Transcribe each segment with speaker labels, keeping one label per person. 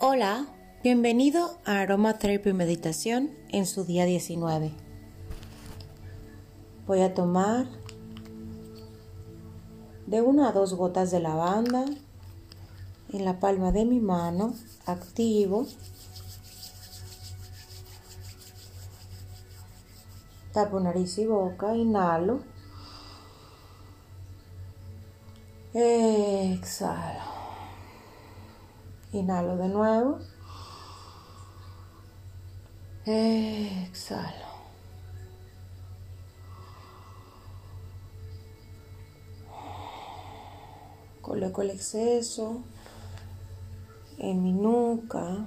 Speaker 1: Hola, bienvenido a Aromatherapy Meditación en su día 19. Voy a tomar de una a dos gotas de lavanda en la palma de mi mano, activo. Tapo nariz y boca, inhalo. Exhalo. Inhalo de nuevo. Exhalo. Coloco el exceso en mi nuca,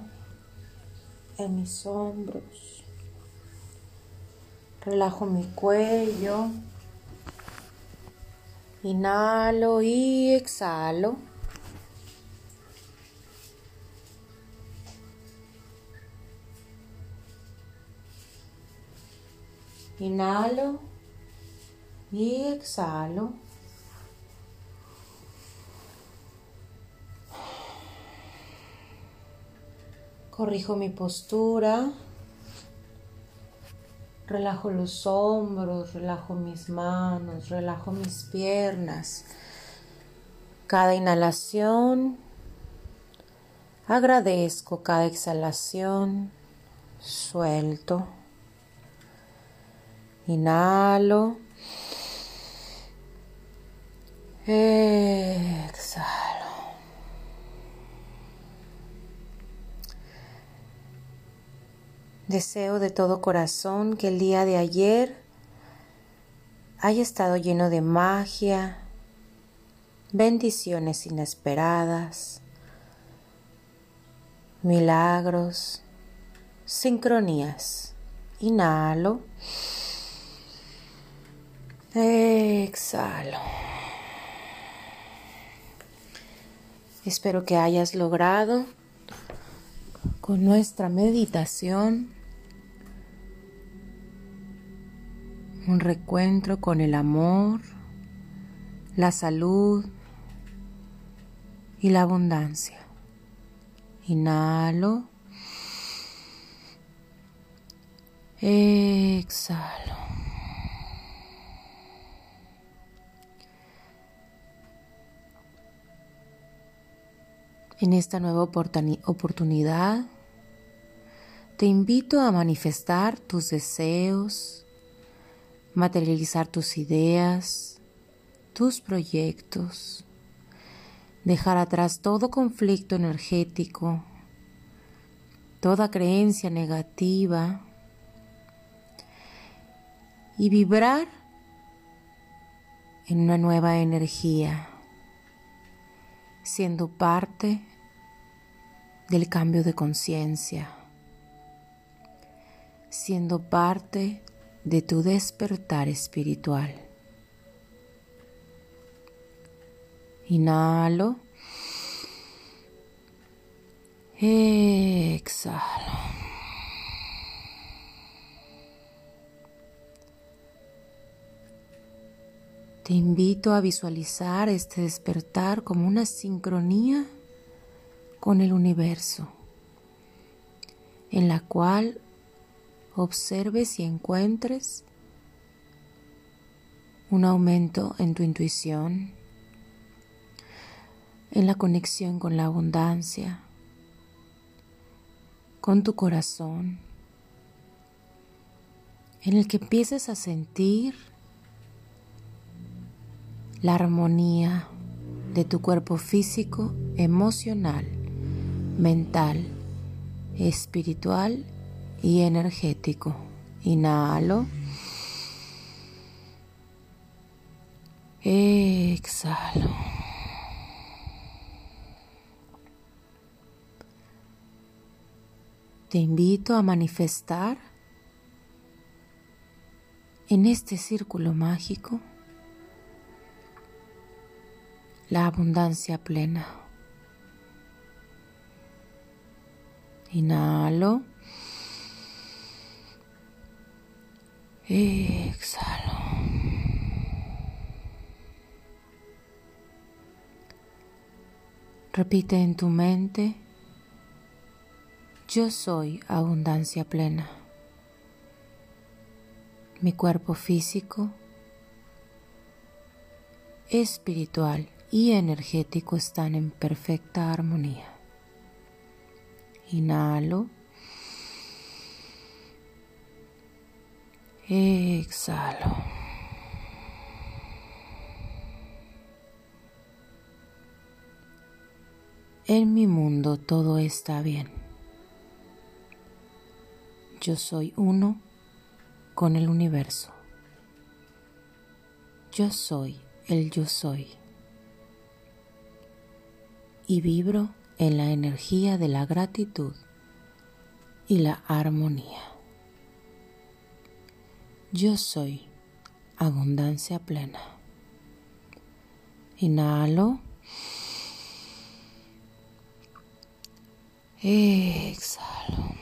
Speaker 1: en mis hombros. Relajo mi cuello. Inhalo y exhalo. Inhalo y exhalo. Corrijo mi postura. Relajo los hombros, relajo mis manos, relajo mis piernas. Cada inhalación, agradezco cada exhalación, suelto. Inhalo. Exhalo. Deseo de todo corazón que el día de ayer haya estado lleno de magia, bendiciones inesperadas, milagros, sincronías. Inhalo. Exhalo. Espero que hayas logrado con nuestra meditación un recuentro con el amor, la salud y la abundancia. Inhalo. Exhalo. En esta nueva oportunidad, te invito a manifestar tus deseos, materializar tus ideas, tus proyectos, dejar atrás todo conflicto energético, toda creencia negativa y vibrar en una nueva energía, siendo parte del cambio de conciencia, siendo parte de tu despertar espiritual. Inhalo. Exhalo. Te invito a visualizar este despertar como una sincronía con el universo, en la cual observes y encuentres un aumento en tu intuición, en la conexión con la abundancia, con tu corazón, en el que empieces a sentir la armonía de tu cuerpo físico, emocional, mental, espiritual y energético. Inhalo. Exhalo. Te invito a manifestar en este círculo mágico la abundancia plena. Inhalo. Exhalo. Repite en tu mente Yo soy abundancia plena. Mi cuerpo físico, espiritual y energético están en perfecta armonía. Inhalo. Exhalo. En mi mundo todo está bien. Yo soy uno con el universo. Yo soy el yo soy. Y vibro en la energía de la gratitud y la armonía. Yo soy abundancia plena. Inhalo. Exhalo.